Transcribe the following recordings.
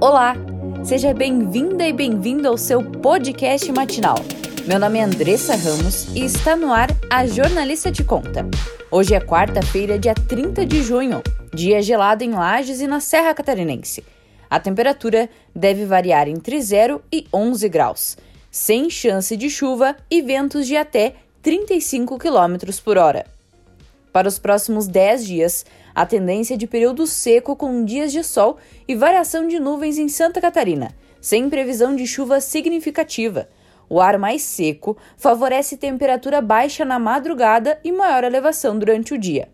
Olá! Seja bem-vinda e bem-vindo ao seu podcast matinal. Meu nome é Andressa Ramos e está no ar a Jornalista Te Conta. Hoje é quarta-feira, dia 30 de junho, dia gelado em Lages e na Serra Catarinense. A temperatura deve variar entre 0 e 11 graus, sem chance de chuva e ventos de até 35 km por hora. Para os próximos 10 dias, a tendência é de período seco com dias de sol e variação de nuvens em Santa Catarina, sem previsão de chuva significativa. O ar mais seco favorece temperatura baixa na madrugada e maior elevação durante o dia.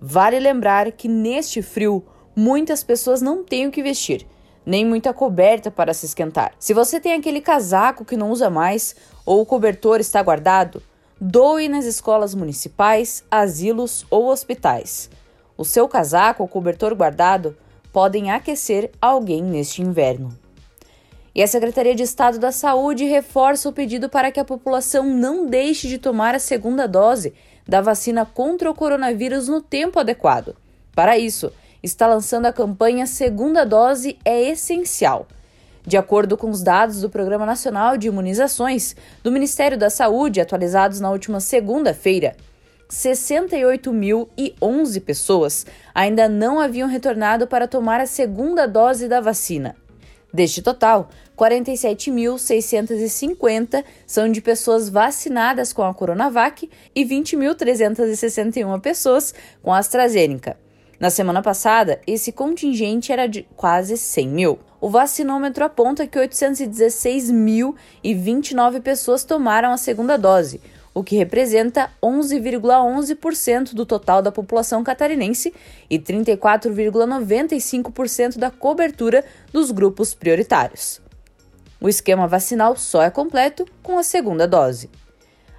Vale lembrar que neste frio, muitas pessoas não têm o que vestir, nem muita coberta para se esquentar. Se você tem aquele casaco que não usa mais ou o cobertor está guardado, doe nas escolas municipais, asilos ou hospitais. O seu casaco ou cobertor guardado podem aquecer alguém neste inverno. E a Secretaria de Estado da Saúde reforça o pedido para que a população não deixe de tomar a segunda dose da vacina contra o coronavírus no tempo adequado. Para isso, está lançando a campanha Segunda Dose é Essencial. De acordo com os dados do Programa Nacional de Imunizações do Ministério da Saúde, atualizados na última segunda-feira, 68.011 pessoas ainda não haviam retornado para tomar a segunda dose da vacina. Deste total, 47.650 são de pessoas vacinadas com a Coronavac e 20.361 pessoas com a AstraZeneca. Na semana passada, esse contingente era de quase 100 mil. O vacinômetro aponta que 816.029 pessoas tomaram a segunda dose, o que representa 11,11% do total da população catarinense e 34,95% da cobertura dos grupos prioritários. O esquema vacinal só é completo com a segunda dose.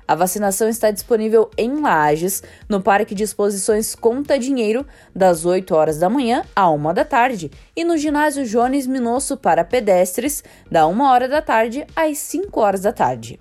A vacinação está disponível em Lages, no Parque de Exposições Conta Dinheiro, das 8 horas da manhã à 1 da tarde, e no ginásio Jones Minosso para pedestres, da 1 hora da tarde às 5 horas da tarde.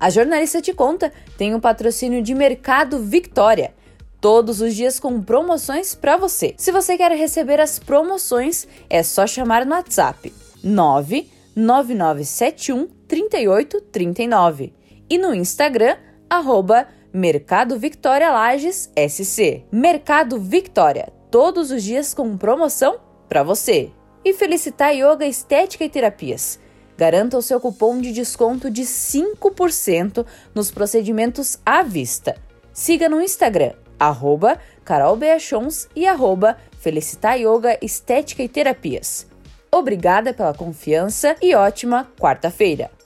A jornalista te conta tem um patrocínio de Mercado Victória. Todos os dias com promoções para você. Se você quer receber as promoções, é só chamar no WhatsApp 99971 3839 e no Instagram arroba Mercado Victória Lages SC. Mercado Victória, todos os dias com promoção para você. E Felicitar Yoga Estética e Terapias. Garanta o seu cupom de desconto de 5% nos procedimentos à vista. Siga no Instagram, arroba carolbeachons e arroba Felicitar Yoga Estética e Terapias. Obrigada pela confiança e ótima quarta-feira!